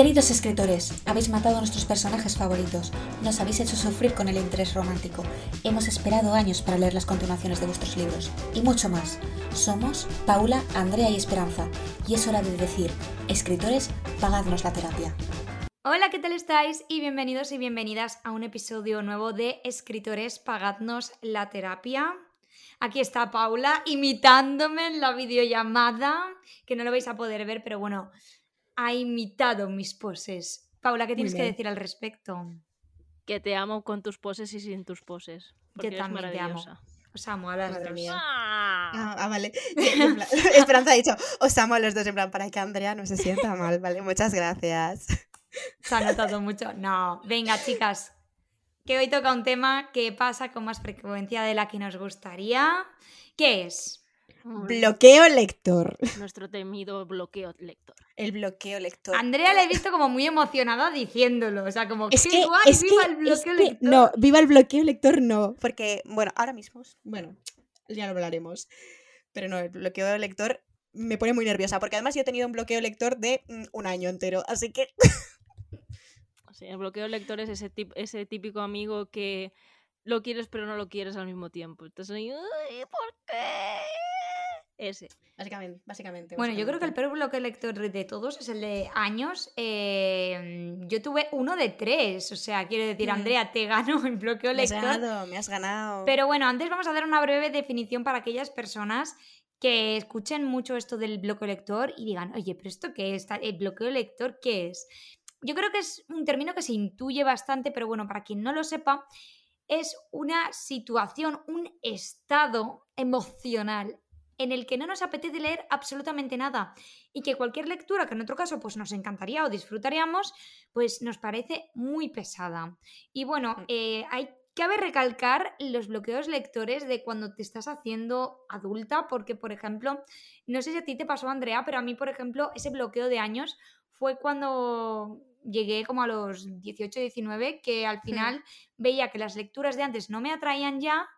Queridos escritores, habéis matado a nuestros personajes favoritos, nos habéis hecho sufrir con el interés romántico, hemos esperado años para leer las continuaciones de vuestros libros, y mucho más. Somos Paula, Andrea y Esperanza, y es hora de decir, escritores, pagadnos la terapia. Hola, ¿qué tal estáis? Y bienvenidos y bienvenidas a un episodio nuevo de Escritores, pagadnos la terapia. Aquí está Paula imitándome en la videollamada, que no lo vais a poder ver, pero bueno, ha imitado mis poses. Paula, ¿qué tienes que decir al respecto? Que te amo con tus poses y sin tus poses. Yo también te amo. Os amo a las Madre dos. mía. Ah. Ah, vale. En plan- Esperanza ha dicho, os amo a los dos, en plan, para que Andrea no se sienta mal, ¿vale? Muchas gracias. ¿Se ha notado mucho? No. Venga, chicas, que hoy toca un tema que pasa con más frecuencia de la que nos gustaría. ¿Qué es? Bloqueo lector. Nuestro temido bloqueo lector. El bloqueo lector. Andrea la he visto como muy emocionada diciéndolo. O sea, como, Es ¡qué que, guay! es ¡Viva que- el bloqueo es que- lector! No, viva el bloqueo lector no. Porque, bueno, ahora mismo, bueno, ya lo hablaremos. Pero no, el bloqueo lector me pone muy nerviosa. Porque además yo he tenido un bloqueo lector de mm, un año entero. Así que sea, el bloqueo lector es ese, tip- ese típico amigo que lo quieres pero no lo quieres al mismo tiempo. Entonces, ahí, "Ay, ¿por qué? Ese. Básicamente, básicamente. Bueno, yo creo que el peor bloqueo lector de todos es el de años. Eh, yo tuve uno de tres. O sea, quiero decir, Mm. Andrea, te gano en bloqueo Me has lector. ganado, me has ganado. Pero bueno, antes vamos a dar una breve definición para aquellas personas que escuchen mucho esto del bloqueo lector y digan, oye, pero ¿esto qué es? ¿El bloqueo lector qué es? Yo creo que es un término que se intuye bastante, pero bueno, para quien no lo sepa, es una situación, un estado emocional en el que no nos apetece leer absolutamente nada y que cualquier lectura que en otro caso pues nos encantaría o disfrutaríamos, pues nos parece muy pesada. Y bueno, Mm. eh, hay cabe recalcar los bloqueos lectores de cuando te estás haciendo adulta, porque por ejemplo, no sé si a ti te pasó Andrea, pero a mí por ejemplo ese bloqueo de años fue cuando llegué como a los 18, 19, que al final veía que las lecturas de antes no me atraían ya,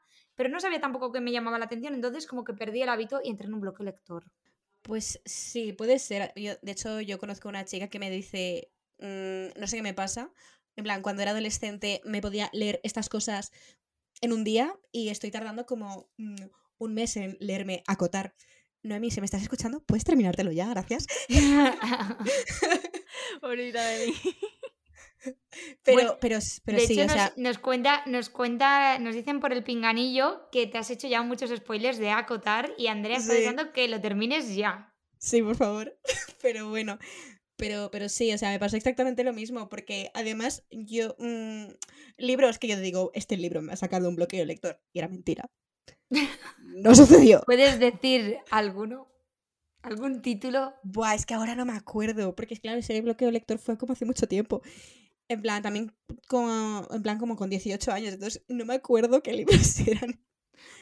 pero no sabía tampoco que me llamaba la atención, entonces como que perdí el hábito y entré en un bloqueo lector. Pues sí, puede ser. Yo, de hecho, yo conozco a una chica que me dice, mm, no sé qué me pasa. En plan, cuando era adolescente me podía leer estas cosas en un día y estoy tardando como mm, un mes en leerme Acotar. Noemi, si me estás escuchando, puedes terminártelo ya, gracias. Bonita de mí. Pero, Bueno, pero, pero de sí, hecho, o sea, nos cuenta, nos cuenta, nos dicen por el pinganillo que te has hecho ya muchos spoilers de Acotar y Andrea está Sí. deseando que lo termines ya. sí, por favor. Pero bueno, pero, pero sí, o sea, me pasó exactamente lo mismo, porque además yo, mm, libros que yo digo, este libro me ha sacado un bloqueo lector, y era mentira. No sucedió. ¿Puedes decir alguno? ¿Algún título? Buah, es que ahora no me acuerdo, porque es claro, ese bloqueo lector fue como hace mucho tiempo. En plan, también como, en plan como con 18 años, entonces no me acuerdo qué libros eran.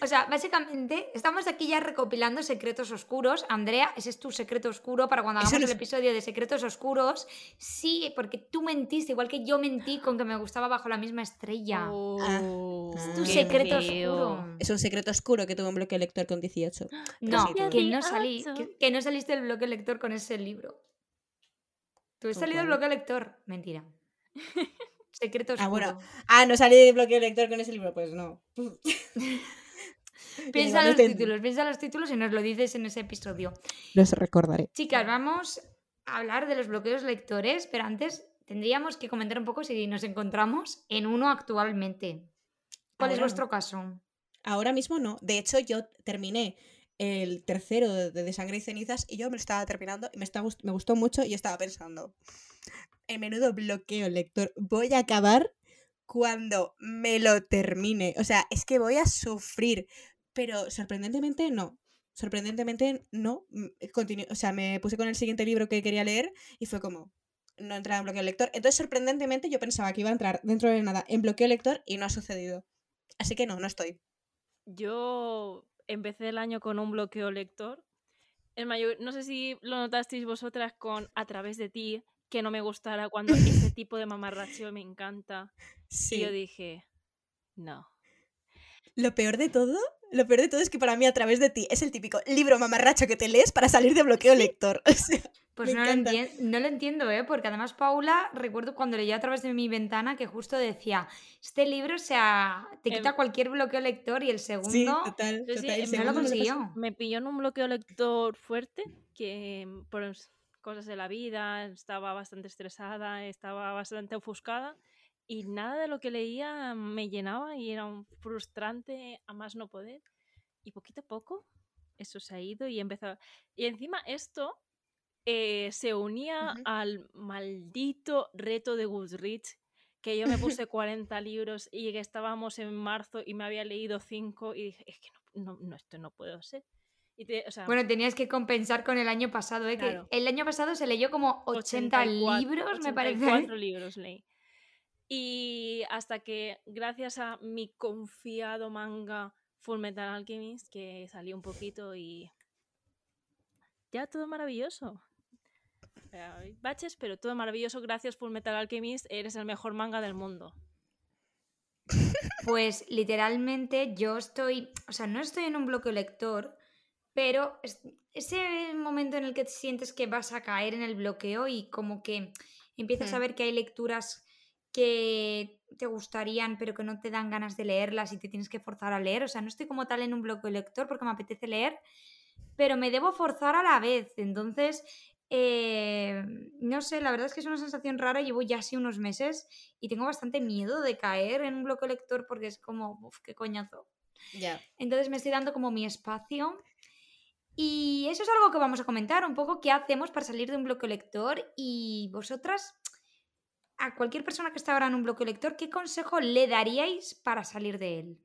O sea, básicamente estamos aquí ya recopilando secretos oscuros. Andrea, ese es tu secreto oscuro para cuando hagamos no el episodio de secretos oscuros. Sí, porque tú mentiste, igual que yo mentí con que me gustaba bajo la misma estrella. Oh, Es tu qué secreto feo. oscuro. Es un secreto oscuro que tuve un bloqueo lector con 18. No, sí, que no, salí, que, 18. que no saliste del bloque lector con ese libro. ¿Tú has ¿Con salido del bloque lector? Mentira. Secreto oscuro. Ah, bueno. Ah, no salí de bloqueo lector con ese libro, pues no. Piensa los títulos, piensa los títulos y nos lo dices en ese episodio. Los recordaré. Chicas, vamos a hablar de los bloqueos lectores, pero antes tendríamos que comentar un poco si nos encontramos en uno actualmente. ¿Cuál es no. vuestro caso? Ahora mismo no. De hecho, yo terminé el tercero de, de Sangre y Cenizas y yo me lo estaba terminando y me, está, me gustó mucho y yo estaba pensando, el menudo bloqueo lector, voy a acabar cuando me lo termine. O sea, es que voy a sufrir, pero sorprendentemente no. Sorprendentemente no. Mm, continu- o sea, me puse con el siguiente libro que quería leer y fue como, no entraba en bloqueo lector. Entonces, sorprendentemente, yo pensaba que iba a entrar dentro de nada en bloqueo lector y no ha sucedido. Así que no, no estoy. Yo empecé el año con un bloqueo lector. El mayor, no sé si lo notasteis vosotras con A través de ti, que no me gustara cuando ese tipo de mamarracheo me encanta. Sí. Y yo dije, no. Lo peor de todo, lo peor de todo es que para mí a través de ti es el típico libro mamarracho que te lees para salir de bloqueo lector. O sea, Pues no lo, no lo entiendo, ¿eh? Porque además Paula, recuerdo cuando leía a través de mi ventana que justo decía, este libro, o sea, te quita Em, cualquier bloqueo lector y el Sí, segundo... total, Sí, sí, total. El no lo no consiguió. Me pilló en un bloqueo lector fuerte, que mm, por cosas de la vida, estaba bastante estresada, estaba bastante ofuscada y nada de lo que leía me llenaba y era un frustrante a más no poder. Y poquito a poco eso se ha ido y empezó... Y encima esto eh, se unía al maldito reto de Goodreads, que yo me puse 40 libros y que estábamos en marzo y me había leído 5 y dije, es que no, no, no, esto no puedo ser. Y te- o sea, Bueno, tenías que compensar con el año pasado, ¿eh? Claro. Que el año pasado se leyó como 80 84 libros, me parece. 84 libros leí. Y hasta que, gracias a mi confiado manga Full Metal Alchemist, que salió un poquito y. Ya todo maravilloso. Hay baches, pero todo maravilloso. Gracias, Full Metal Alchemist. Eres el mejor manga del mundo. Pues literalmente yo estoy, o sea, no estoy en un bloqueo lector, pero es- ese momento en el que te sientes que vas a caer en el bloqueo y como que empiezas a ver que hay lecturas que te gustarían pero que no te dan ganas de leerlas y te tienes que forzar a leer. O sea, no estoy como tal en un bloqueo lector porque me apetece leer, pero me debo forzar a la vez. Entonces, eh, no sé, la verdad es que es una sensación rara. Llevo ya así unos meses y tengo bastante miedo de caer en un bloqueo lector porque es como, uff, qué coñazo. Ya. Entonces me estoy dando como mi espacio. Y eso es algo que vamos a comentar, un poco qué hacemos para salir de un bloqueo lector y vosotras, a cualquier persona que está ahora en un bloqueo lector, ¿qué consejo le daríais para salir de él?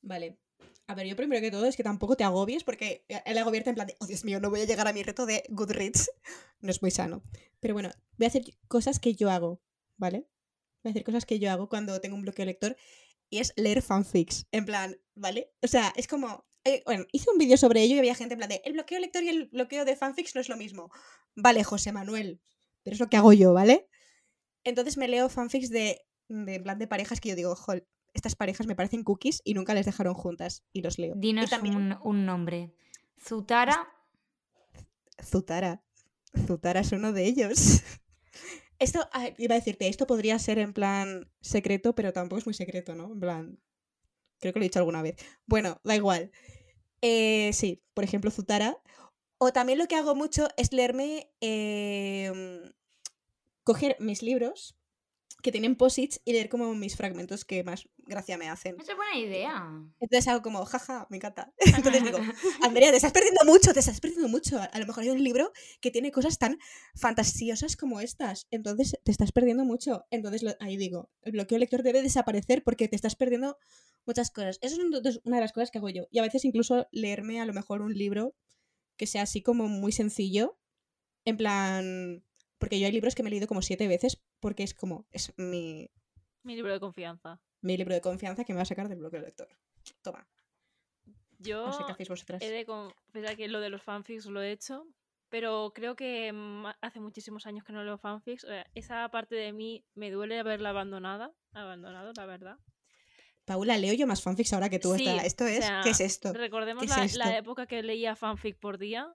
Vale. A ver, yo primero que todo es que tampoco te agobies porque el agobiarte en plan de, oh Dios mío, no voy a llegar a mi reto de Goodreads. No es muy sano. Pero bueno, voy a hacer cosas que yo hago, ¿vale? Voy a hacer cosas que yo hago cuando tengo un bloqueo lector y es leer fanfics. En plan, ¿vale? O sea, es como... eh, bueno, hice un vídeo sobre ello y había gente en plan de, el bloqueo lector y el bloqueo de fanfics no es lo mismo. Vale, José Manuel, pero es lo que hago yo, ¿vale? Entonces me leo fanfics de, de en plan de parejas que yo digo, jol, estas parejas me parecen cookies y nunca les dejaron juntas y los leo. y Dinos también un, un nombre. Zutara. Zutara. Zutara es uno de ellos. Esto, iba a decirte, esto podría ser en plan secreto, pero tampoco es muy secreto, ¿no? En plan, creo que lo he dicho alguna vez. Bueno, da igual. Eh, sí, por ejemplo, Zutara. O también lo que hago mucho es leerme, em, coger mis libros que tienen posits y leer como mis fragmentos que más gracia me hacen. Esa es buena idea. Entonces hago como, jaja, me encanta. Entonces digo, Andrea, te estás perdiendo mucho, te estás perdiendo mucho. A lo mejor hay un libro que tiene cosas tan fantasiosas como estas. Entonces te estás perdiendo mucho. Entonces lo- ahí digo, el bloqueo lector debe desaparecer porque te estás perdiendo muchas cosas. Eso es una de las cosas que hago yo. Y a veces incluso leerme a lo mejor un libro que sea así como muy sencillo. En plan, porque yo hay libros que me he leído como siete veces porque es como, es mi, Mi libro de confianza. mi libro de confianza que me va a sacar del bloqueo lector. Toma, Yo no sé qué hacéis vosotras. he de confesar que lo de los fanfics lo he hecho, pero creo que hace muchísimos años que no leo fanfics. o sea, esa parte de mí me duele haberla abandonada, abandonado, la verdad. Paula, leo yo más fanfics ahora que tú. Sí, esta- Esto o es, sea, ¿qué es esto? Recordemos ¿Qué es la, esto? la época que leía fanfic por día,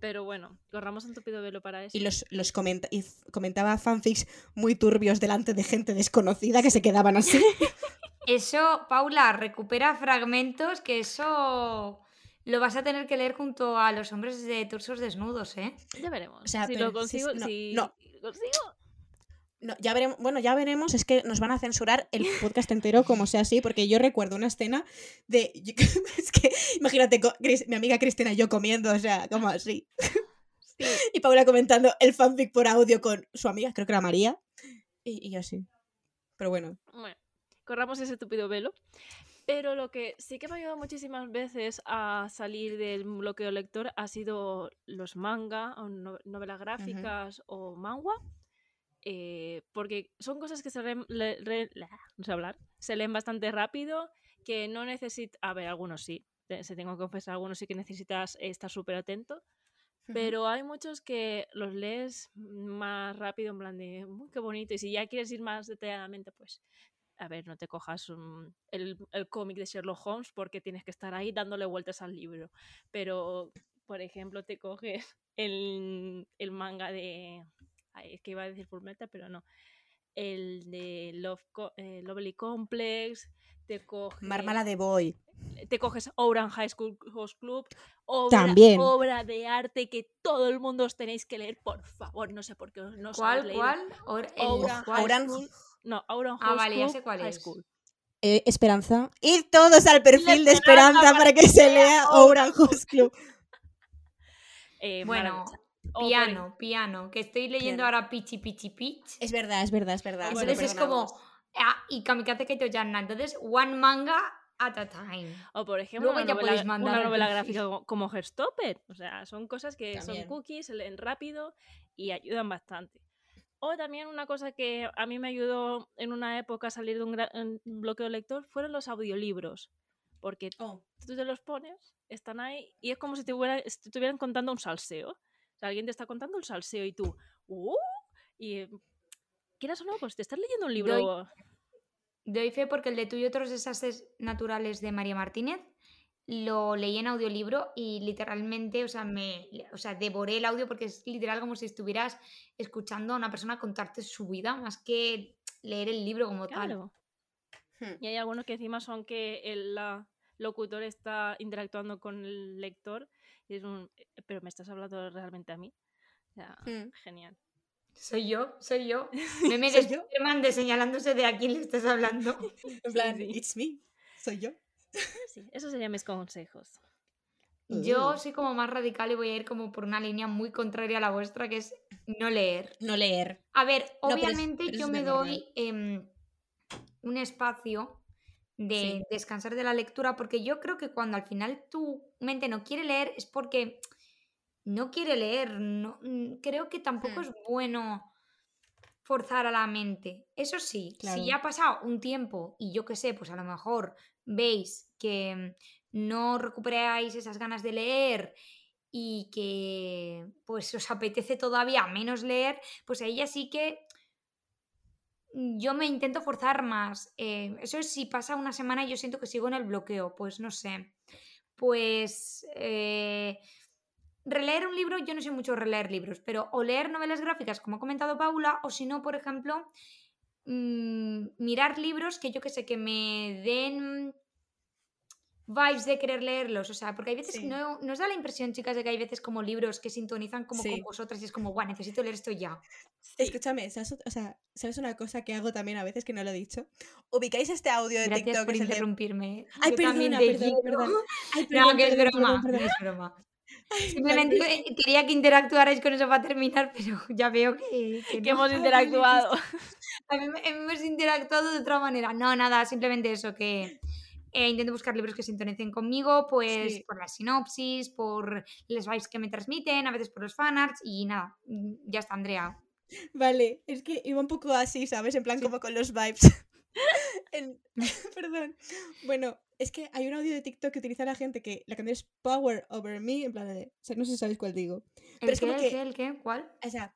pero bueno, corramos un tupido velo para eso. Y los, los comenta- y comentaba fanfics muy turbios delante de gente desconocida que se quedaban así. Eso, Paula, recupera fragmentos que eso lo vas a tener que leer junto a los hombres de torsos desnudos, ¿eh? Ya veremos. O sea, si pero lo consigo, no, si no. consigo. No, ya veremos, bueno, ya veremos, es que nos van a censurar el podcast entero como sea así, porque yo recuerdo una escena de... Es que, imagínate, mi amiga Cristina y yo comiendo, o sea, como así. Sí. Y Paula comentando el fanfic por audio con su amiga, creo que era María. Y, y yo así. Pero bueno. Bueno, corramos ese tupido velo. Pero lo que sí que me ha ayudado muchísimas veces a salir del bloqueo lector ha sido los manga, o no- novelas gráficas o manga. Eh, porque son cosas que se leen, le- re- la- no sé hablar, se leen bastante rápido, que no necesitas, a ver, algunos sí, se tengo que confesar, algunos sí que necesitas estar súper atento, pero hay muchos que los lees más rápido, en plan de, "Uy, qué bonito. Y si ya quieres ir más detalladamente, pues, a ver, no te cojas un- el, el cómic de Sherlock Holmes porque tienes que estar ahí dándole vueltas al libro. Pero, por ejemplo, te coges el, el manga de. Es que iba a decir Full Metal, pero no. El de Love Co- eh, Lovely Complex. Te coges. Marmala de Boy. Te coges Oran High School Host Club. Obra, También. obra de arte que todo el mundo os tenéis que leer, por favor. No sé por qué no os ¿Cuál? ¿Cuál? Or- el- Ouran ¿cuál? High Ouran- School. No, Auron Ah, vale, ya sé cuál High es. School. Eh, Esperanza. Id todos al perfil de Esperanza Esperanza para que se lea Ouran Host Club. Eh, Bueno, piano, piano, que estoy leyendo Piano. ahora Pichi Pichi Pitch. Es verdad, es verdad, es verdad. Bueno, Entonces es perdonamos. como. ah, y Kamikaze Kaito Yanna. Entonces, one manga at a time. O por ejemplo, Luego una ya novela, podéis mandar una el novela gráfica co- como Herstopper. O sea, son cosas que También. son cookies, se leen rápido y ayudan bastante. O también una cosa que a mí me ayudó en una época a salir de un, un bloqueo lector fueron los audiolibros. Porque Oh, tú te los pones, están ahí y es como si te, hubiera- si te estuvieran contando un salseo. O sea, alguien te está contando un salseo y tú, ¡uh! Y eh, quieras o no, pues te estás leyendo un libro. Doy fe porque el de tú y otros desastres naturales de María Martínez lo leí en audiolibro y literalmente, o sea, me, o sea, devoré el audio porque es literal como si estuvieras escuchando a una persona contarte su vida más que leer el libro como tal. Claro. hmm. Y hay algunos que encima son que el la locutor está interactuando con el lector y es un... "Eh, Pero me estás hablando realmente a mí. O sea, Hmm. genial. Soy yo, soy yo. Meme ¿Soy de yo? Spiderman de señalándose de a quién le estás hablando. En plan, sí. it's me. Soy yo. Sí, esos serían mis consejos. Yo Uh. soy como más radical y voy a ir como por una línea muy contraria a la vuestra, que es no leer. No leer. A ver, No, pero es- obviamente pero yo me doy em, un espacio de Sí. descansar de la lectura porque yo creo que cuando al final tu mente no quiere leer es porque no quiere leer. No, mm, creo que tampoco Hmm. es bueno forzar a la mente. Eso sí, Claro. si ya ha pasado un tiempo y yo qué sé, pues a lo mejor veis que no recuperáis esas ganas de leer y que pues os apetece todavía menos leer, pues ahí ya sí que yo me intento forzar más. Eh, eso es si pasa una semana y yo siento que sigo en el bloqueo, pues no sé. Pues eh, releer un libro, yo no sé mucho releer libros, pero o leer novelas gráficas, como ha comentado Paula, o si no, por ejemplo, mm, mirar libros que yo que sé, que me den vibes de querer leerlos, o sea, porque hay veces, Sí. no, ¿nos da la impresión, chicas, de que hay veces como libros que sintonizan como Sí. con vosotras y es como, guau, necesito leer esto ya? Escúchame, ¿sabes, o sea, ¿sabes una cosa que hago también a veces que no lo he dicho? ¿Ubicáis este audio de Gracias TikTok? por interrumpirme. Ay, Yo perdona, perdón, perdón. Ay, No, perdón, que es broma, perdón, es broma. Ay, Simplemente que- quería que interactuarais con eso para terminar, pero ya veo que, que Que no. hemos interactuado. A mí me- hemos interactuado de otra manera. No, nada, simplemente eso, que eh, intento buscar libros que sintonicen conmigo, pues Sí. por la sinopsis, por los vibes que me transmiten, a veces por los fanarts y nada, mm, ya está, Andrea. Vale, es que iba un poco así, ¿sabes? En plan Sí. como con los vibes. En- Perdón. Bueno, es que hay un audio de TikTok que utiliza la gente que la canción es Power Over Me, en plan de... o sea, no sé si sabéis cuál digo. Pero ¿El es qué, como el que- qué, el qué? ¿Cuál? O sea,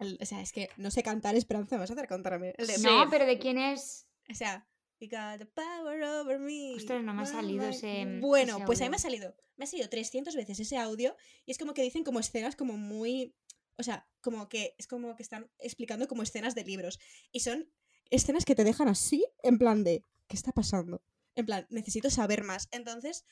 el- o sea, es que no sé cantar Esperanza, me vas a hacer. El. Sí. No, pero ¿de quién es? O sea, you got the power over me. Ostras, no me ha salido mind". ese- Bueno, ese pues a mí me ha salido, me ha salido 300 veces ese audio y es como que dicen como escenas como muy, o sea, como que es como que están explicando como escenas de libros y son escenas que te dejan así en plan de ¿qué está pasando? En plan, necesito saber más. Entonces,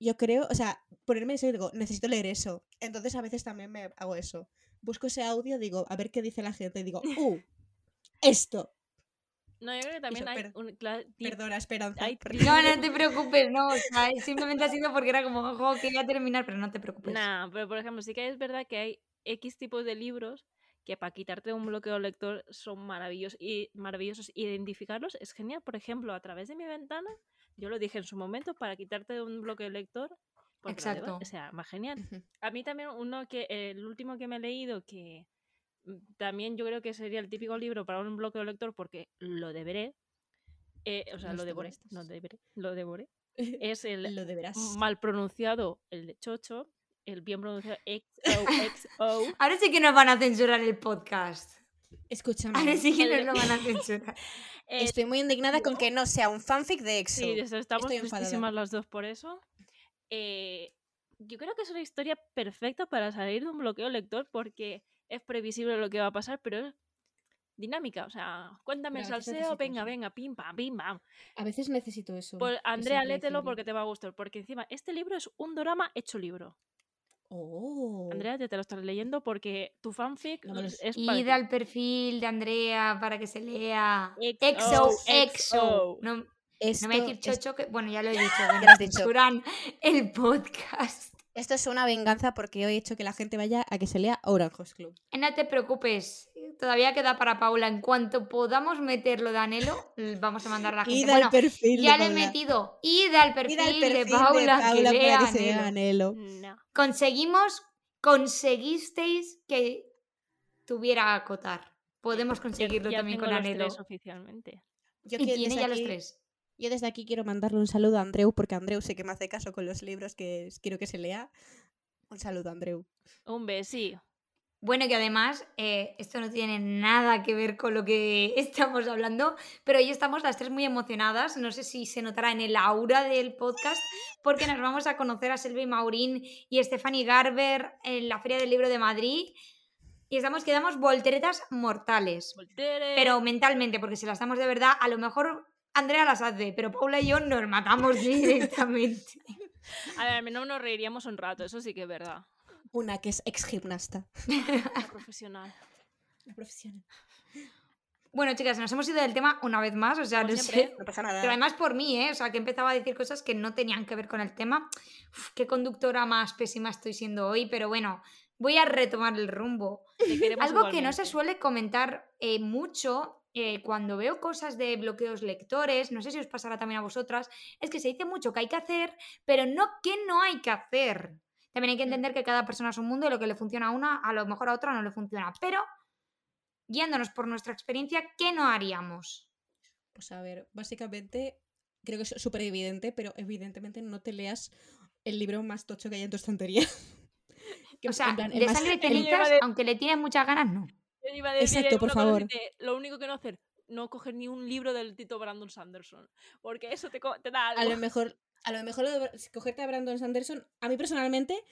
yo creo, o sea, ponerme eso y digo, necesito leer eso. Entonces a veces también me hago eso. Busco ese audio, digo, a ver qué dice la gente y digo, "Uh, esto." No, yo creo que también Eso, hay per- un Perdona, Esperanza. hay. No, no te preocupes, no, o sea, simplemente ha sido porque era como, ojo, quería terminar, pero no te preocupes. Nah, pero por ejemplo, sí que es verdad que hay X tipos de libros que para quitarte un bloqueo lector son maravillosos y maravillosos. Identificarlos es genial. Por ejemplo, a través de mi ventana, yo lo dije en su momento, para quitarte de un bloqueo lector. Exacto. O sea, más genial. A mí también uno que, el último que me he leído, que también yo creo que sería el típico libro para un bloqueo lector porque lo deberé. eh, o sea, Los lo devoré. No deberé, lo devoré. Es el Lo deberás. mal pronunciado, el de Chocho, el bien pronunciado XOXO. Ahora sí que nos van a censurar el podcast. Escúchame. Ahora sí que El- nos lo van a censurar. Estoy muy indignada con que no sea un fanfic de EXO. sí, estamos Estoy enfadada. tristísimas las dos por eso. Eh, yo creo que es una historia perfecta para salir de un bloqueo lector porque es previsible lo que va a pasar, pero es dinámica. O sea, cuéntame el salseo, venga, eso. venga, pim, pam, pim, pam. A veces necesito eso. Pues Andrea, predecible. porque te va a gustar. Porque encima, este libro es un drama hecho libro. Oh. Andrea, ya te lo estás leyendo porque tu fanfic No es para Id al perfil de Andrea para que se lea. XO, EXO, EXO. XO. No, no me voy a decir es- chocho, que bueno, ya lo he dicho. Censuran el podcast. Esto es una venganza porque he hecho que la gente vaya a que se lea Orange Club. No te preocupes, todavía queda para Paula. En cuanto podamos meterlo de anhelo, vamos a mandar a la gente. Id Bueno, al perfil ya de le he metido. Id al perfil, Id al de perfil Paula, que Paula lea para que se lea anhelo. Anhelo. No. Conseguimos, conseguisteis que tuviera acotar. Podemos Ya- conseguirlo ya también tengo con los anhelo. tres oficialmente. Yo Y que tiene ya los tres. Yo desde aquí quiero mandarle un saludo a Andreu, porque Andreu sé que me hace caso con los libros que quiero que se lea. Un saludo, Andreu. Un besi. Bueno, que además eh, esto no tiene nada que ver con lo que estamos hablando, pero hoy estamos las tres muy emocionadas. No sé si se notará en el aura del podcast, porque nos vamos a conocer a Selvi Maurín y Stephanie Garber en la Feria del Libro de Madrid. Y estamos que damos volteretas mortales, Voltere. pero mentalmente, porque si las damos de verdad, a lo mejor Andrea las hace, pero Paula y yo nos matamos directamente. A ver, al menos nos reiríamos un rato, eso sí que es verdad. Una que es ex gimnasta. Una profesional. Profesional. Bueno, chicas, nos hemos ido del tema una vez más, o sea, Como no siempre. sé. No pasa nada. Pero además por mí, ¿eh? O sea, que empezaba a decir cosas que no tenían que ver con el tema. Uf, qué conductora más pésima estoy siendo hoy, pero bueno, voy a retomar el rumbo. Algo que no se suele comentar eh, mucho eh, cuando veo cosas de bloqueos lectores, no sé si os pasará también a vosotras, es que se dice mucho que hay que hacer, pero no que no hay que hacer. También hay que entender que cada persona es un mundo y lo que le funciona a una, a lo mejor a otra no le funciona. Pero, guiándonos por nuestra experiencia, ¿qué no haríamos? Pues a ver, básicamente, creo que es súper evidente, pero evidentemente no te leas el libro más tocho que hay en tu estantería. Que, O sea, plan, de más- sangre el- de- aunque le tienes muchas ganas, no. Yo iba a decir, Exacto, por favor. lo único que no hacer, no coger ni un libro del Tito Brandon Sanderson. Porque eso te, da algo. A lo mejor, a lo mejor lo de cogerte a Brandon Sanderson, a mí personalmente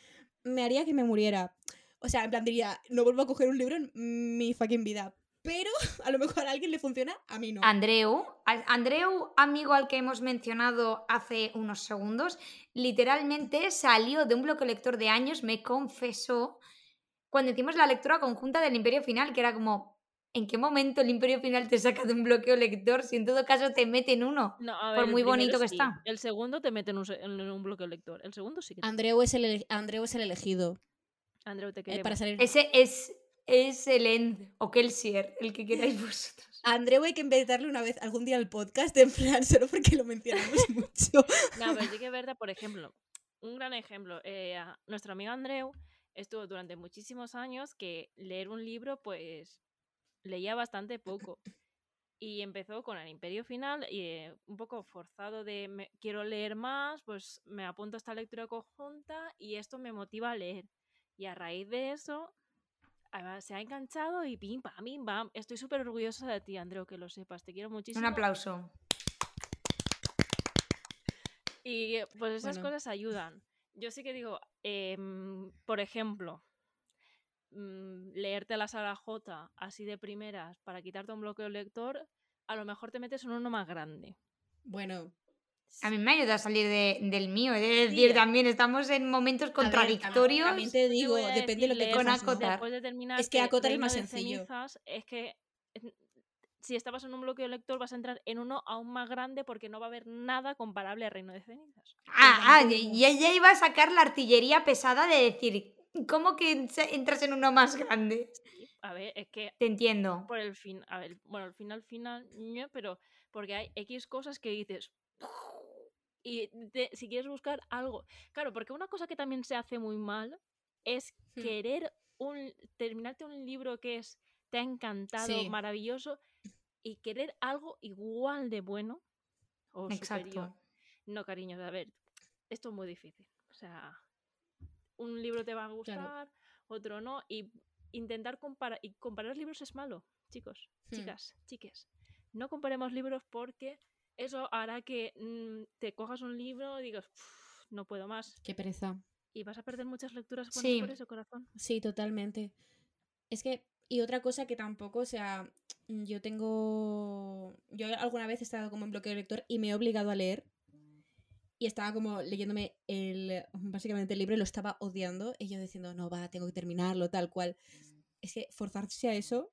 me haría que me muriera. O sea, en plan diría, no vuelvo a coger un libro en mi fucking vida. Pero a lo mejor a alguien le funciona, a mí no. Andreu, a- Andreu, amigo al que hemos mencionado hace unos segundos, literalmente salió de un bloque lector de años, me confesó, cuando hicimos la lectura conjunta del Imperio Final, que era como, ¿en qué momento el Imperio Final te saca de un bloqueo lector si en todo caso te mete en uno? No, a por ver, el muy bonito que sí, está. El segundo te mete en un, en un bloque lector. El segundo sí que te... Andreu es el, Andreu es el elegido Andreu, te eh, queremos. para salir. Ese es, es el End, o Kelsier, el que queráis vosotros. A Andreu hay que invitarle una vez, algún día al podcast, en plan, solo porque lo mencionamos mucho. No, pero sí que es verdad, por ejemplo, un gran ejemplo. eh, a- nuestro amigo Andreu estuvo durante muchísimos años que leer un libro, pues leía bastante poco. Y empezó con el Imperio Final y eh, un poco forzado de me- quiero leer más, pues me apunto a esta lectura conjunta y esto me motiva a leer. Y a raíz de eso ah, se ha enganchado y pim, pam, pim, pam. Estoy súper orgullosa de ti, Andreu, que lo sepas. Te quiero muchísimo. Un aplauso. Y pues esas Bueno. cosas ayudan. Yo sí que digo, em, por ejemplo, mm, leerte la saga J así de primeras para quitarte un bloqueo lector, a lo mejor te metes en uno más grande. Bueno, A mí me ayuda a salir de- del mío, es decir, Sí. también estamos en momentos contradictorios. también te digo, depende de lo que Con acotar. Después de terminar Es que acotar es más sencillo. Cenizas, es que si estabas en un bloqueo lector vas a entrar en uno aún más grande porque no va a haber nada comparable a Reino de Cenizas. Ah, ah, y ella iba a sacar la artillería pesada de decir, ¿cómo que entras en uno más grande? A ver, es que Te entiendo. por el fin, a ver, bueno, al final, final, pero porque hay X cosas que dices. Y te- si quieres buscar algo. Claro, porque una cosa que también se hace muy mal es Hmm. querer un, terminarte un libro que es te ha encantado, Sí. maravilloso, y querer algo igual de bueno o superior. Exacto. No, cariño, a ver, esto es muy difícil. O sea, un libro te va a gustar, otro no, y intentar comparar, y comparar libros es malo, chicos, Hmm. chicas, chiques. No comparemos libros porque eso hará que mm, te cojas un libro y digas, "Uf, no puedo más. qué pereza. Y vas a perder muchas lecturas Sí. por eso, corazón. Sí, totalmente. Es que, y otra cosa que tampoco, o sea, yo tengo. Yo alguna vez he estado como en bloqueo de lector y me he obligado a leer. Y estaba como leyéndome el. Básicamente el libro y lo estaba odiando. Y yo diciendo, no, va, tengo que terminarlo, tal cual. Es que forzarse a eso,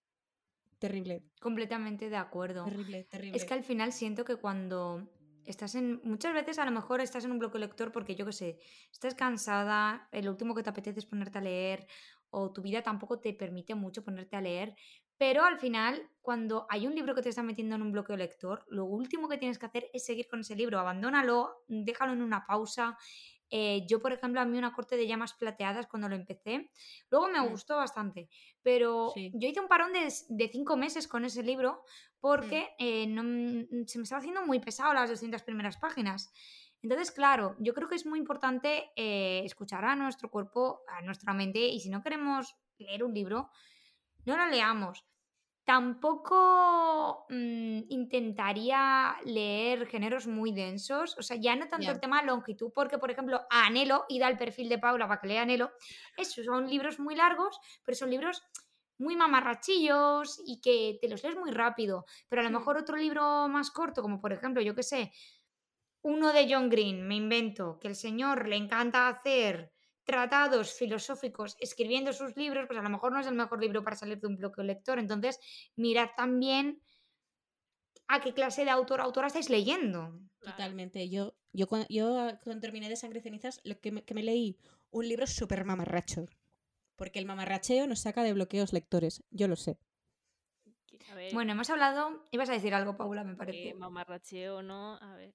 terrible. Completamente de acuerdo. Terrible, terrible. Es que al final siento que cuando estás en. Muchas veces a lo mejor estás en un bloque lector porque yo qué sé, estás cansada, el último que te apetece es ponerte a leer, o tu vida tampoco te permite mucho ponerte a leer. Pero al final, cuando hay un libro que te está metiendo en un bloqueo lector, lo último que tienes que hacer es seguir con ese libro. Abandónalo, déjalo en una pausa. Eh, yo, por ejemplo, a mí una corte de llamas plateadas cuando lo empecé, luego me Mm. gustó bastante, pero Sí. yo hice un parón de, de cinco meses con ese libro porque eh, no se me estaba haciendo muy pesado las 200 primeras páginas. Entonces, claro, yo creo que es muy importante eh, escuchar a nuestro cuerpo, a nuestra mente, y si no queremos leer un libro, no lo leamos. Tampoco mm, intentaría leer géneros muy densos, o sea, ya no tanto el tema longitud, porque, por ejemplo, Anhelo, ida al perfil de Paula para que lea Anhelo, esos son libros muy largos, pero son libros muy mamarrachillos y que te los lees muy rápido. Pero a lo mejor otro libro más corto, como por ejemplo, yo qué sé, uno de John Green, me invento, que el señor le encanta hacer tratados filosóficos escribiendo sus libros, pues a lo mejor no es el mejor libro para salir de un bloqueo lector. Entonces, mirad también a qué clase de autor o autora estáis leyendo. Totalmente. Yo, yo, cuando, yo ah, cuando terminé de Sangre y Cenizas, lo que me, que me leí un libro súper mamarracho. Porque el mamarracheo nos saca de bloqueos lectores. Yo lo sé. A ver, Bueno, hemos hablado. Ibas a decir algo, Paula, me parece. mamarracheo no, a ver.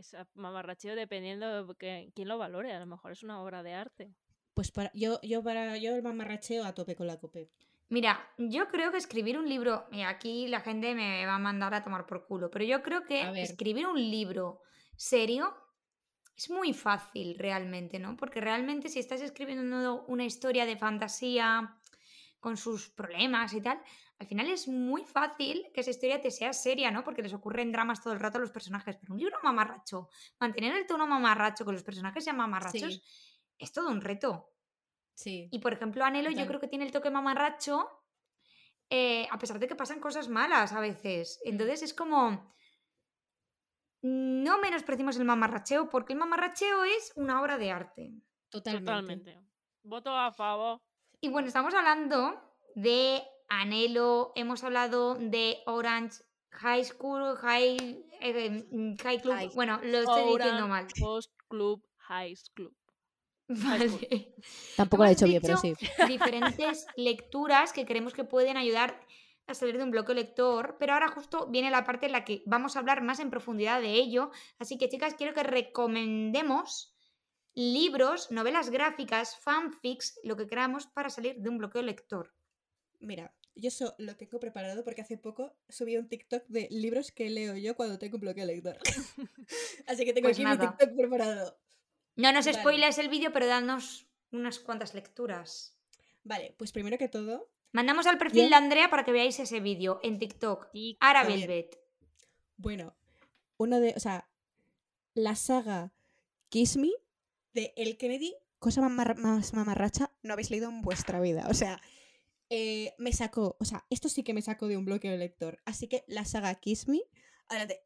Es mamarracheo dependiendo de que- quién lo valore. A lo mejor es una obra de arte. Pues para, yo, yo para yo el mamarracheo a tope con la cope. Mira, yo creo que escribir un libro, y aquí la gente me va a mandar a tomar por culo, pero yo creo que escribir un libro serio es muy fácil realmente, ¿no? Porque realmente si estás escribiendo una historia de fantasía con sus problemas y tal, al final es muy fácil que esa historia te sea seria, ¿no? Porque les ocurren dramas todo el rato a los personajes, pero un libro mamarracho, mantener el tono mamarracho, que los personajes sean mamarrachos, Sí. es todo un reto. Sí. Y por ejemplo, Anhelo yo creo que tiene el toque mamarracho, eh, a pesar de que pasan cosas malas a veces. Mm. Entonces es como. No menospreciamos el mamarracheo, porque el mamarracheo es una obra de arte. Totalmente. Totalmente. Voto a favor. Y bueno, estamos hablando de Anhelo, hemos hablado de Orange High School, High, eh, mm, high Club. High. Bueno, lo estoy diciendo mal. Post Club High Club. Vale. Tampoco lo he hecho bien, pero dicho sí. diferentes lecturas que creemos que pueden ayudar a salir de un bloqueo lector, pero ahora justo viene la parte en la que vamos a hablar más en profundidad de ello. Así que, chicas, quiero que recomendemos libros, novelas gráficas, fanfics, lo que queramos para salir de un bloqueo lector. Mira, yo eso lo tengo preparado porque hace poco subí un TikTok de libros que leo yo cuando tengo un bloqueo lector. Así que tengo Pues aquí nada. mi TikTok preparado. No nos Vale. el vídeo, pero danos unas cuantas lecturas. Vale, pues primero que todo, Mandamos al perfil de Andrea para que veáis ese vídeo en TikTok. Y Ara También. Velvet. bueno, uno de, o sea, la saga Kiss Me de El Kennedy, cosa más, más mamarracha, no habéis leído en vuestra vida. O sea, eh, me sacó, o sea, esto sí que me sacó de un bloqueo lector. Así que la saga Kiss Me.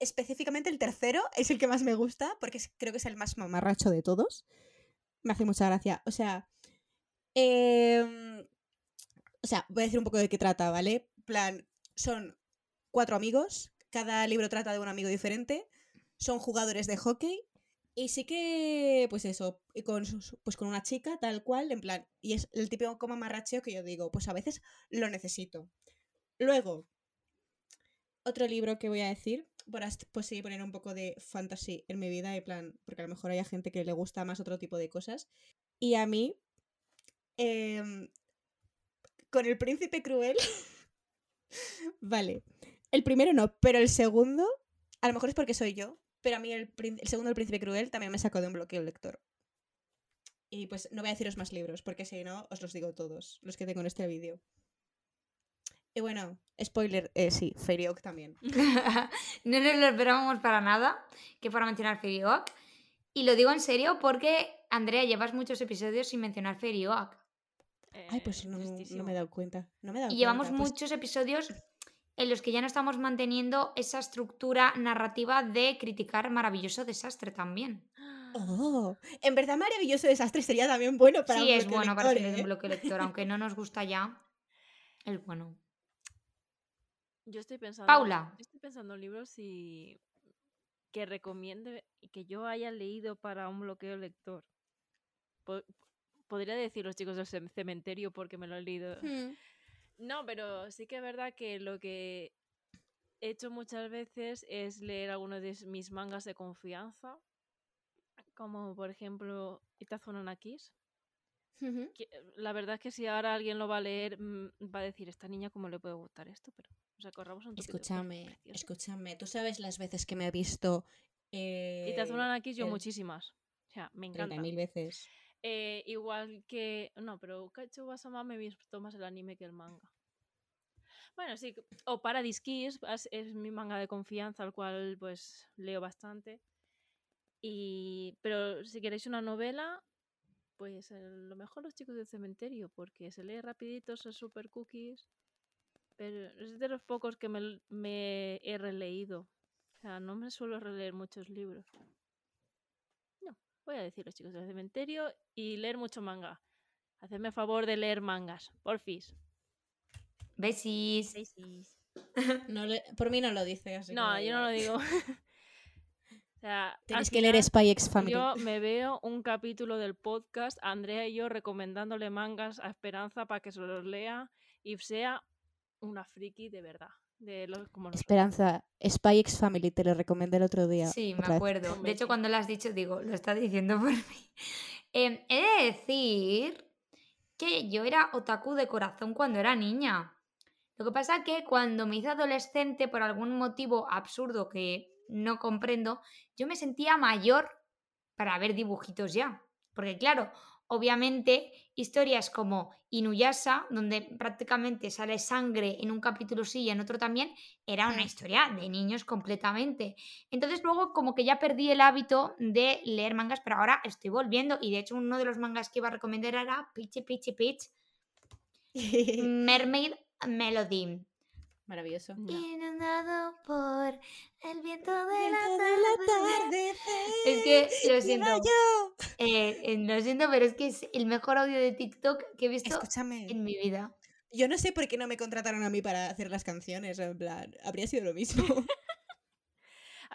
Específicamente el tercero es el que más me gusta porque creo que es el más mamarracho de todos. Me hace mucha gracia. O sea, em, o sea, voy a decir un poco de qué trata, ¿vale? plan, son cuatro amigos, cada libro trata de un amigo diferente, son jugadores de hockey y sí que, pues eso, y con, pues con una chica tal cual, en plan, y es el típico como amarracheo que yo digo, pues a veces lo necesito. Luego, otro libro que voy a decir, est- pues sí, poner un poco de fantasy en mi vida, en plan, porque a lo mejor hay gente que le gusta más otro tipo de cosas. Y a mí, em, con el príncipe cruel, vale, el primero no, pero el segundo, a lo mejor es porque soy yo, pero a mí el, el segundo, el príncipe cruel, también me sacó de un bloqueo lector. Y pues no voy a deciros más libros, porque si no, os los digo todos, los que tengo en este vídeo. Y bueno, spoiler, eh, sí, Fairy Oak también. no nos lo esperábamos para nada que fuera a mencionar Fairy Oak. Y lo digo en serio porque Andrea, llevas muchos episodios sin mencionar Fairy Oak. Ay, pues no, me he dado cuenta. No me he dado Y llevamos pues- muchos episodios en los que ya no estamos manteniendo esa estructura narrativa de criticar maravilloso desastre también. Oh, en verdad maravilloso desastre sería también bueno para sí, un es bloque bueno para lector, ¿eh? un bloque lector, aunque no nos gusta ya. Es bueno. Yo estoy pensando. Paula. Yo estoy pensando en libros y que recomiende y que yo haya leído para un bloqueo lector. Po- podría decir los chicos del cem- cementerio porque me lo he leído. Hmm. No, pero sí que es verdad que lo que he hecho muchas veces es leer algunos de mis mangas de confianza, como por ejemplo Itazuna que, eh, la verdad es que si ahora alguien lo va a leer, mm, va a decir, esta niña cómo le puede gustar esto, pero o sea, corramos un Escúchame, precioso". escúchame. ¿Tú sabes las veces que me he visto eh, Itazuna yo el muchísimas. O sea, me encanta. 30.000 veces? Eh, igual que. No, pero Kaicho Basama me visto más el anime que el manga. Bueno, sí. O Paradise Kiss es, mi manga de confianza, al cual pues leo bastante. Y. Pero si queréis una novela, pues lo mejor los chicos del cementerio, porque se lee rapidito, son super cookies. Pero es de los pocos que me he releído. O sea, no me suelo releer muchos libros. No, voy a decir los chicos del cementerio y leer mucho manga. Hacedme favor de leer mangas, porfis. Besis. No le- por mí no lo dice, así que No, yo no lo digo. o sea, Tenéis que leer Spy X Family. Yo me veo un capítulo del podcast, Andrea y yo recomendándole mangas a Esperanza para que se los lea y sea una friki de verdad. De los, como nosotros. Esperanza, Spy X Family, te lo recomendé el otro día. Sí, me acuerdo. De hecho, cuando lo has dicho, digo, lo está diciendo por mí. Em, he de decir que yo era otaku de corazón cuando era niña. Lo que pasa que cuando me hice adolescente, por algún motivo absurdo que no comprendo, yo me sentía mayor para ver dibujitos ya. Porque claro, obviamente historias como Inuyasha, donde prácticamente sale sangre en un capítulo sí y en otro también, era una historia de niños completamente. Entonces luego como que ya perdí el hábito de leer mangas, pero ahora estoy volviendo y de hecho uno de los mangas que iba a recomendar era Peachy Peachy Peach Mermaid Melody. Maravilloso. No. Inundado por el viento de Viento la tarde. Es que lo siento. yo. Eh, eh, lo siento, pero es que es el mejor audio de TikTok que he visto Escúchame. en mi vida. Yo no sé por qué no me contrataron a mí para hacer las canciones. En plan, habría sido lo mismo.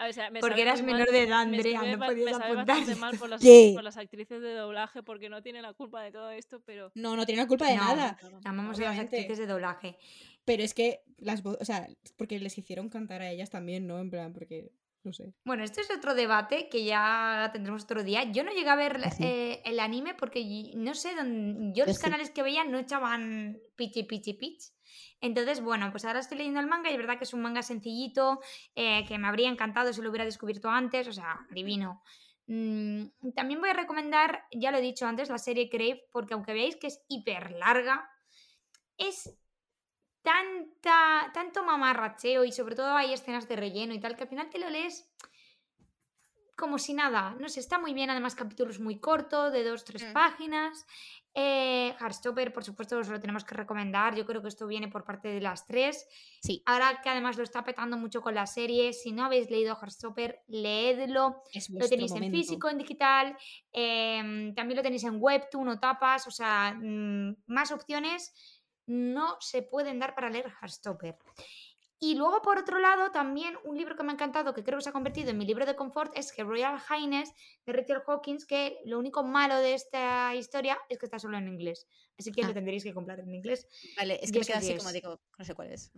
A ver, o sea, me Porque eras mal- menor de edad, me Andrea, no podías me apuntar. mal por las, Sí. por las actrices de doblaje porque no tienen la culpa de todo esto, pero... No, no tiene la culpa de No. nada. Amamos a las actrices de doblaje. Pero es que las o sea, porque les hicieron cantar a ellas también, ¿no? En plan, porque, no sé. Bueno, esto es otro debate que ya tendremos otro día. Yo no llegué a ver Ah, sí. eh, el anime porque no sé, don- yo los sí. canales que veía no echaban pichi pichi pitch. Entonces, bueno, pues ahora estoy leyendo el manga y es verdad que es un manga sencillito, eh, que me habría encantado si lo hubiera descubierto antes, o sea, divino. Mm, también voy a recomendar, ya lo he dicho antes, la serie Crave, porque aunque veáis que es hiper larga, es tanta, tanto mamarracheo y sobre todo hay escenas de relleno y tal, que al final te lo lees como si nada. No sé, está muy bien, además capítulos muy cortos, de dos, tres Mm. páginas. Eh, Heartstopper, por supuesto, os lo tenemos que recomendar. Yo creo que esto viene por parte de las tres. Sí, Ahora que además lo está petando mucho con la serie, si no habéis leído Heartstopper, leedlo. es Lo tenéis en físico, en digital, em, también lo tenéis en Webtoon o tapas, o sea, mm, más opciones no se pueden dar para leer Heartstopper. Y luego, por otro lado, también un libro que me ha encantado, que creo que se ha convertido en mi libro de confort, es Her Royal Highness de Rachel Hawkins, que lo único malo de esta historia es que está solo en inglés. Así que Ah. lo tendréis que comprar en inglés. Vale, es que me queda así sí como digo, no sé cuál es.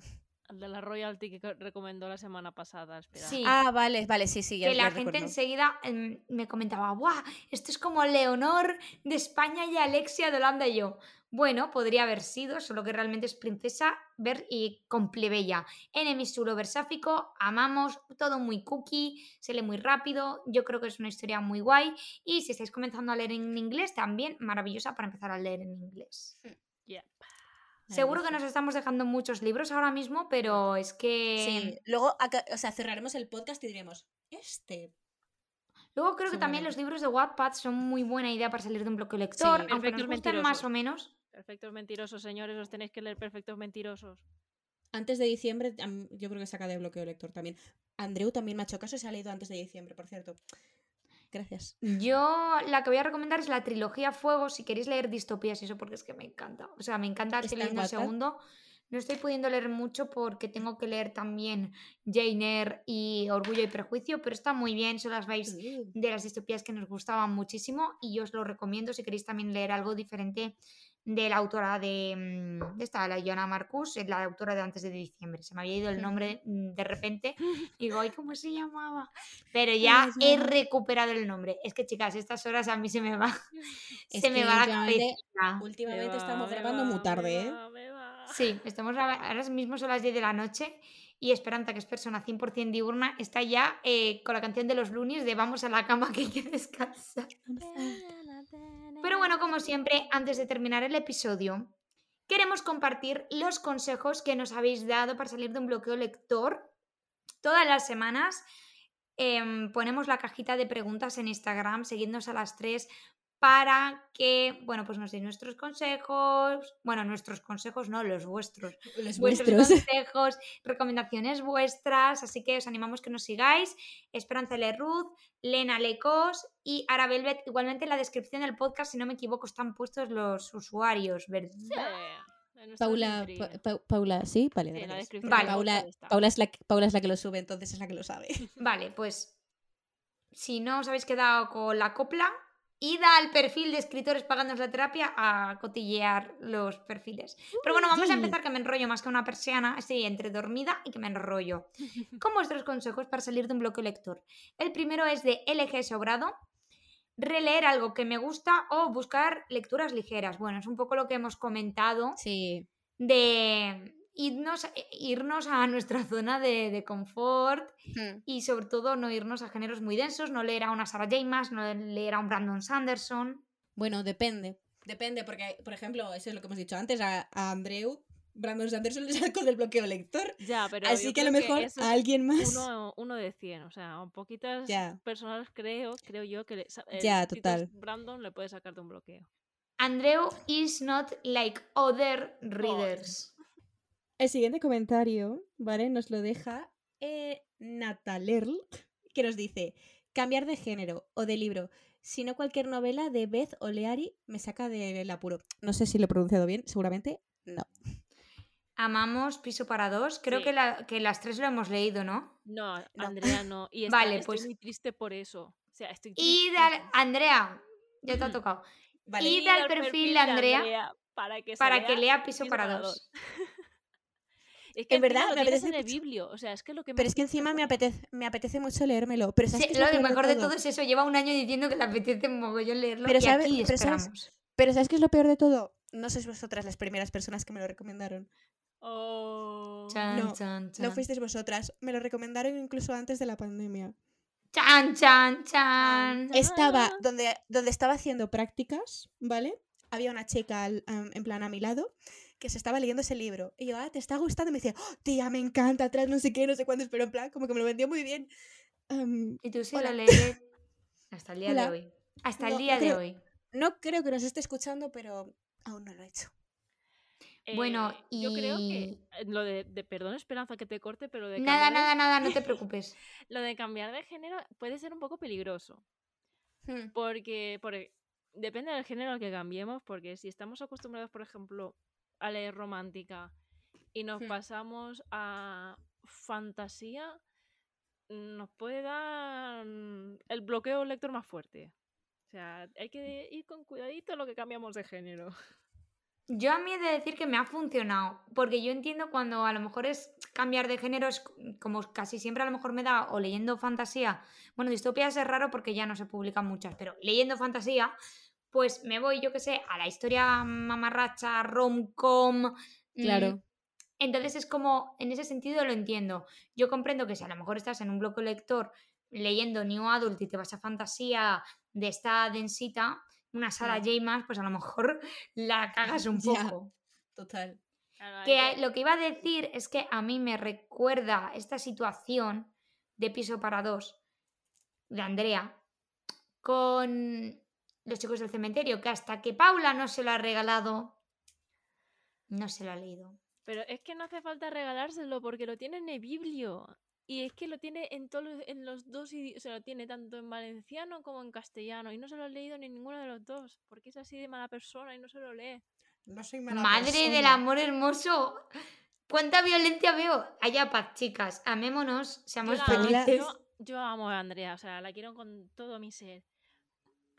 El de la Royalty que co- recomendó la semana pasada, espera. Sí. Ah, vale, vale, sí, sí, ya que la gente recuerdo. enseguida em, me comentaba, ¡buah! Esto es como Leonor de España y Alexia de Holanda y yo. Bueno, podría haber sido, solo que realmente es princesa ver y con plebeya. Enemies to lovers sáfico, amamos, todo muy cookie, se lee muy rápido, yo creo que es una historia muy guay. Y si estáis comenzando a leer en inglés, también maravillosa para empezar a leer en inglés. Yep. Seguro que nos estamos dejando muchos libros ahora mismo, pero es que... Sí, luego, o sea, cerraremos el podcast y diremos, este. Luego creo que también los libros de Wattpad son muy buena idea para salir de un bloque lector, Sí. aunque nos gusten más o menos. Perfectos mentirosos, señores, os tenéis que leer perfectos mentirosos. Antes de diciembre, yo creo que saca de bloqueo lector también. Andreu también me ha hecho caso y se ha leído antes de diciembre, por cierto. Gracias. Yo la que voy a recomendar es la trilogía Fuego, si queréis leer distopías y eso, porque es que me encanta. O sea, me encanta, estoy ¿Está en leyendo el segundo. No estoy pudiendo leer mucho porque tengo que leer también Jane Eyre y Orgullo y Prejuicio, pero está muy bien, son las vibes de las distopías que nos gustaban muchísimo y yo os lo recomiendo si queréis también leer algo diferente de la autora de, mm, de esta, la Joana Marcus, la autora de Antes de Diciembre. Se me había ido el nombre mm, de repente y digo, ay, ¿cómo se llamaba? Pero ya he recuperado el nombre. Es que, chicas, estas horas a mí se me va, Es se me va la últimamente- cabeza. Últimamente Me estamos grabando va, muy me tarde, ¿eh? va, me va. Sí, estamos ahora mismo son las 10 de la noche y Esperanza, que es persona 100% diurna, está ya eh, con la canción de los lunes de vamos a la cama que hay que descansar. Bueno, como siempre, antes de terminar el episodio, queremos compartir los consejos que nos habéis dado para salir de un bloqueo lector. Todas las semanas em, ponemos la cajita de preguntas en Instagram, seguidnos a las tres para que, bueno, pues nos deis nuestros consejos, bueno, nuestros consejos no, los vuestros, Los vuestros vuestros. consejos, recomendaciones vuestras, así que os animamos que nos sigáis. Esperanza L. Ruth, Lena Lecos y Ara Velvet. Igualmente en la descripción del podcast, si no me equivoco, están puestos los usuarios, ¿verdad? Sí, Paula, Linktree. Pa- Pa- Paula, ¿sí? Vale, Sí, Paula. Paula, es la, que- Paula es la que lo sube, entonces es la que lo sabe. Vale, pues si no os habéis quedado con la copla, id al perfil de escritores pagándonos la terapia a cotillear los perfiles. Pero bueno, vamos a empezar que me enrollo más que una persiana, estoy entre dormida y que me enrollo. Con vuestros consejos para salir de un bloque lector. El primero es de LG Sobrado. Releer algo que me gusta o buscar lecturas ligeras. Bueno, es un poco lo que hemos comentado Sí. de irnos, irnos a nuestra zona de, de confort Hmm. y sobre todo no irnos a géneros muy densos, no leer a una Sarah J. Maas, no leer a un Brandon Sanderson. Bueno, depende. Depende, porque, por ejemplo, eso es lo que hemos dicho antes, a, a Andreu, Brandon Sanderson le sacó del bloqueo lector. Ya, pero Así que a lo mejor a alguien más. uno, uno de 100, o sea, a poquitas Ya. personas creo, creo yo que le, Ya, total. Brandon le puede sacar de un bloqueo. Andreu is not like other readers. El siguiente comentario, ¿vale? Nos lo deja eh, Natalerl, que nos dice: cambiar de género o de libro. Si no, cualquier novela de Beth Oleari me saca del apuro. No sé si lo he pronunciado bien, seguramente no. Amamos Piso para dos. Creo Sí. que, la- que las tres lo hemos leído, ¿no? No. Andrea no. Y está- Vale, estoy pues- muy triste por eso. O sea, estoy Y triste. dale, Andrea, ya te ha Ujú. tocado. Vale. Y da el perfil de Andrea para que, Para que lea Piso Piso para para dos. Es que En verdad, lo me apetece en el mucho- biblio. O sea, es que lo que Pero es que encima me apetece, me apetece mucho leérmelo. Pero ¿sabes Sí, es lo mejor de todo es eso. Lleva un año diciendo que le apetece mogollón leerlo Pero y sabe- aquí pero sabes-. Pero ¿sabes qué es lo peor de todo? No sois vosotras las primeras personas que me lo recomendaron. Oh. Chan, no, chan, No fuisteis vosotras. Me lo recomendaron incluso antes de la pandemia. Chan, chan, chan. Estaba donde, donde estaba haciendo prácticas, ¿vale? Había una chica al- am, en plan a mi lado que se estaba leyendo ese libro. Y yo, ah, ¿te está gustando? Y me decía, "Oh, tía, me encanta, atrás no sé qué, no sé cuántos, pero en plan, como que me lo vendió muy bien. Am, Y tú sí Hola. lo lees hasta el día Hola. de hoy. Hasta el día no de creo- hoy. no creo que nos esté escuchando, pero aún no lo he hecho. Bueno, Eh, Yo creo que y- eh, lo de, de- perdón, Esperanza, que te corte, pero de Nada, cambiar nada, nada, no te preocupes. lo de cambiar de género puede ser un poco peligroso. Hmm. Porque, porque depende del género al que cambiemos, porque si estamos acostumbrados, por ejemplo, a leer romántica y nos Hmm. pasamos a fantasía, nos puede dar mm, el bloqueo lector más fuerte. O sea, hay que ir con cuidadito lo que cambiamos de género. Yo a mí he de decir que me ha funcionado, porque yo entiendo cuando a lo mejor es cambiar de género, es como casi siempre a lo mejor me da o leyendo fantasía, bueno, distopías es raro porque ya no se publican muchas, pero leyendo fantasía, pues me voy, yo qué sé, a la historia mamarracha, rom-com. mm, Claro. Entonces es como, en ese sentido lo entiendo. Yo comprendo que si a lo mejor estás en un bloque lector leyendo New Adult y te vas a fantasía de esta densita, una Sarah Mm. J. Pues a lo mejor la cagas un Ya. poco. Total. Que- lo que iba a decir es que a mí me recuerda esta situación de piso para dos de Andrea, con Los chicos del cementerio, que hasta que Paula no se lo ha regalado, no se lo ha leído. Pero es que no hace falta regalárselo porque lo tiene en el biblio. Y es que lo tiene en todos los- en los dos idiomas, se lo tiene tanto en valenciano como en castellano. Y no se lo ha leído ni ninguno de los dos, porque es así de mala persona y no se lo lee. No soy mala Madre del amor hermoso. ¿Cuánta violencia veo? Allá paz, chicas. Amémonos, Yo, seamos amo, felices. yo- yo amo a Andrea, o sea, la quiero con todo mi ser.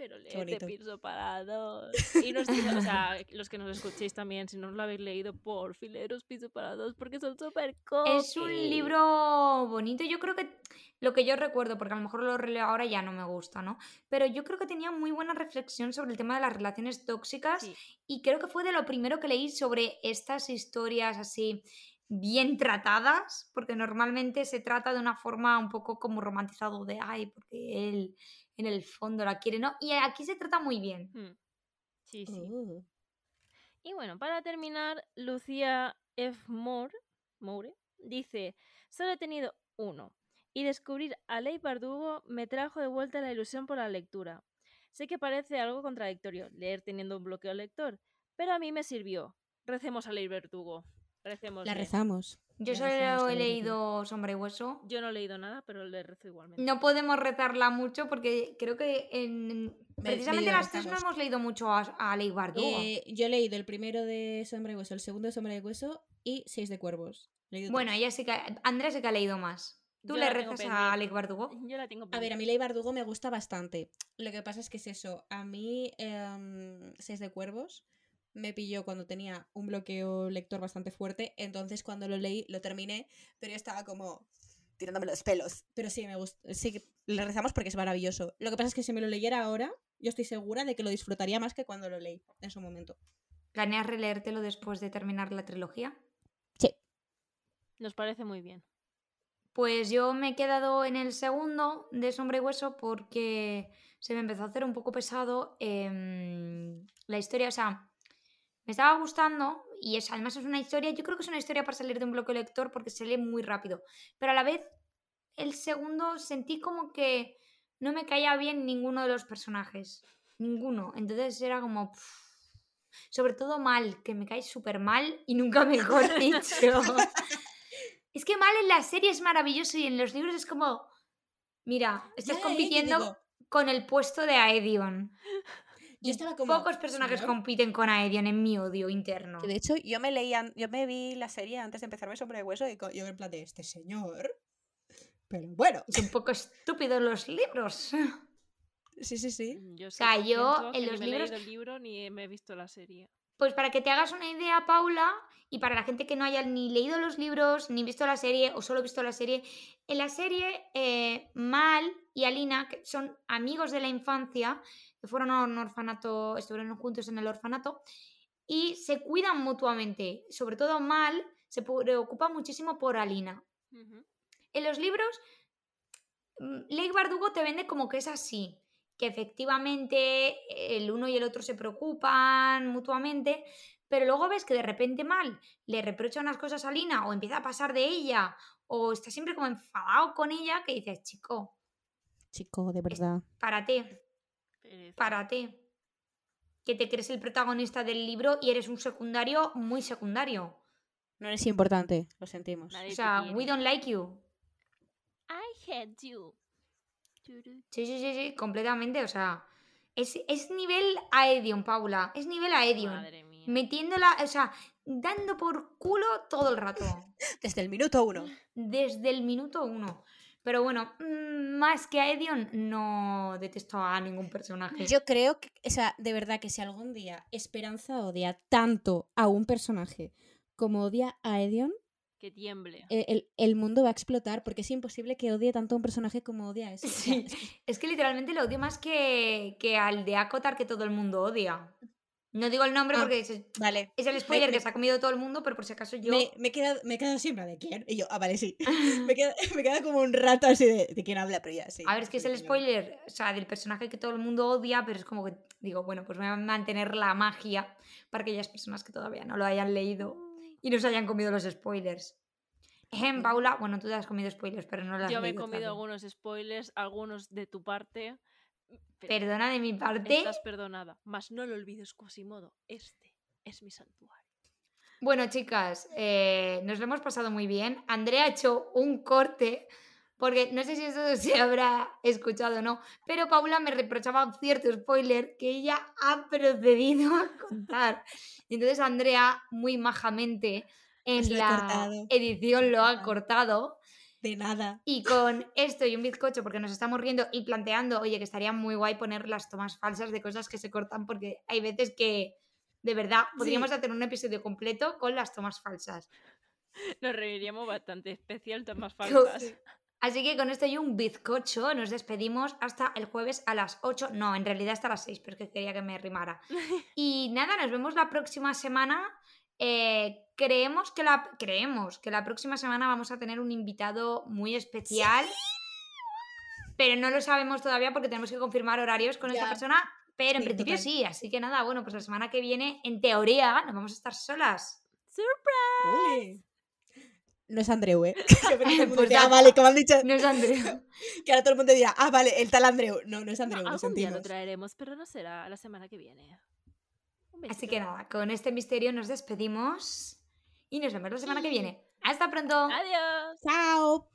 Pero lee bonito. Piso para dos. Y no estoy- o sea, los que nos escuchéis también, si no lo habéis leído, por fileros Piso para dos, porque son súper Es un libro bonito. Yo creo que lo que yo recuerdo, porque a lo mejor lo releo ahora ya no me gusta, ¿no? Pero yo creo que tenía muy buena reflexión sobre el tema de las relaciones tóxicas Sí. y creo que fue de lo primero que leí sobre estas historias así bien tratadas, porque normalmente se trata de una forma un poco como romantizado de, ay, porque él en el fondo la quiere, ¿no? Y aquí se trata muy bien. Mm. Sí, sí. Uh, Y bueno, para terminar, Lucía F. Moore, Moore dice, solo he tenido uno, y descubrir a Ley Bardugo me trajo de vuelta la ilusión por la lectura. Sé que parece algo contradictorio leer teniendo un bloqueo lector, pero a mí me sirvió. Recemos a Ley Verdugo. Recemos. la rezamos. Yo La solo rezamos, he leído Sombra y Hueso. Yo no he leído nada, pero le rezo igualmente. No podemos rezarla mucho porque creo que en... precisamente las tres no hemos leído mucho a, a Ley Bardugo. Eh, yo he leído el primero de Sombra y Hueso, el segundo de Sombra y Hueso y Seis de Cuervos. Bueno, ella sí que... Andrea sí que ha leído más. ¿Tú Yo le rezas a pendiente. Alec Bardugo? Yo la tengo A ver, a pendiente. mí Ley Bardugo me gusta bastante. Lo que pasa es que es eso. A mí, em, Seis de Cuervos me pilló cuando tenía un bloqueo lector bastante fuerte. Entonces, cuando lo leí, lo terminé, pero yo estaba como tirándome los pelos. Pero sí, me gusta. Sí, que le rezamos porque es maravilloso. Lo que pasa es que si me lo leyera ahora, yo estoy segura de que lo disfrutaría más que cuando lo leí en su momento. ¿Planeas releértelo después de terminar la trilogía? Nos parece muy bien. Pues yo me he quedado en el segundo de Sombra y Hueso porque se me empezó a hacer un poco pesado em, la historia. O sea, me estaba gustando y es, además es una historia, yo creo que es una historia para salir de un bloque lector porque se lee muy rápido. Pero a la vez, el segundo sentí como que no me caía bien ninguno de los personajes. Ninguno. Entonces era como... pff, sobre todo mal, que me cae súper mal y nunca mejor dicho. Es que mal en la serie es maravilloso y en los libros es como. Mira, estás compitiendo con el puesto de Aedion. Yo estaba como. Pocos personajes "Señor". compiten con Aedion en mi odio interno. Que de hecho, yo me leía, yo me vi la serie antes de empezarme Sombra de Hueso y yo en plan de este señor. Pero bueno. Es un poco estúpido los libros. Sí, sí, sí. Yo sea, yo en los he libros- leído el libro ni me he visto la serie. Pues para que te hagas una idea, Paula, y para la gente que no haya ni leído los libros, ni visto la serie, o solo visto la serie, en la serie eh, Mal y Alina, que son amigos de la infancia, que fueron a un orfanato, estuvieron juntos en el orfanato, y se cuidan mutuamente. Sobre todo Mal se preocupa muchísimo por Alina. En los libros, mm, Lake Bardugo te vende como que es así, que efectivamente el uno y el otro se preocupan mutuamente, pero luego ves que de repente mal le reprocha unas cosas a Lina o empieza a pasar de ella o está siempre como enfadado con ella que dices, chico, Chico, de verdad. párate, párate. Que te crees el protagonista del libro y eres un secundario muy secundario. No eres importante, lo sentimos. Nadie O sea, we don't like you. I hate you. Sí, sí, sí, sí, completamente. O sea, es, es nivel Aedion, Paula. Es nivel Aedion. Madre mía. Metiéndola, o sea, dando por culo todo el rato. Desde el minuto uno. Desde el minuto uno. Pero bueno, mm, más que a Edion, no detesto a ningún personaje. Yo creo que, o sea, de verdad que si algún día Esperanza odia tanto a un personaje como odia a Edion, Que tiemble. eh, el, el mundo va a explotar porque es imposible que odie tanto a un personaje como odia a ese. O sea, Sí. es que- Es que literalmente lo odio más que, que al de Akotar que todo el mundo odia. No digo el nombre Ah, porque es, Vale. es el spoiler me- que se ha comido todo el mundo, pero por si acaso yo... Me, me, he quedado, me he quedado siempre de quién. Y yo, ah, vale, sí. Me queda, me queda como un rato así de, de quién habla, pero ya, sí. A ver, es que es el spoiler, o sea, del personaje que todo el mundo odia, pero es como que digo, bueno, pues voy a mantener la magia para aquellas personas que todavía no lo hayan leído y no se hayan comido los spoilers. Ejem, Paula, bueno, tú te has comido spoilers, pero no lo has Yo me he comido algunos spoilers, algunos de tu parte. Pe- Perdona de mi parte. Estás perdonada, mas no lo olvides, Quasimodo. Este es mi santuario. Bueno, chicas, eh, nos lo hemos pasado muy bien. Andrea ha hecho un corte, porque no sé si eso se habrá escuchado o no, pero Paula me reprochaba un cierto spoiler que ella ha procedido a contar. Y entonces Andrea, muy majamente, en la cortado. edición lo ha Cortado. De nada. Y con esto y un bizcocho, porque nos estamos riendo y planteando, oye, que estaría muy guay poner las tomas falsas de cosas que se cortan, porque hay veces que, de verdad, podríamos Sí. hacer un episodio completo con las tomas falsas. Nos reiríamos bastante, especial tomas falsas. Así que con esto y un bizcocho nos despedimos hasta el jueves a las 8. No, en realidad hasta las 6, pero es que quería que me rimara. Y nada, nos vemos la próxima semana. Eh, creemos, que la, creemos que la próxima semana vamos a tener un invitado muy especial. Pero no lo sabemos todavía porque tenemos que confirmar horarios con esta Ya. persona. Pero en Sí, principio total. sí, así que nada, bueno, pues la semana que viene, en teoría, nos vamos a estar solas. ¡Surprise! No es Andreu, ¿eh? Pues ah, vale, como han dicho. No es Andrea. Que ahora todo el mundo dirá, ah, vale, el tal Andreu. No, no es No, Andreu, lo algún día lo sentimos. traeremos, pero no será la semana que viene. Así que nada, con este misterio nos despedimos y nos vemos la semana que viene. Hasta pronto. Adiós. Chao.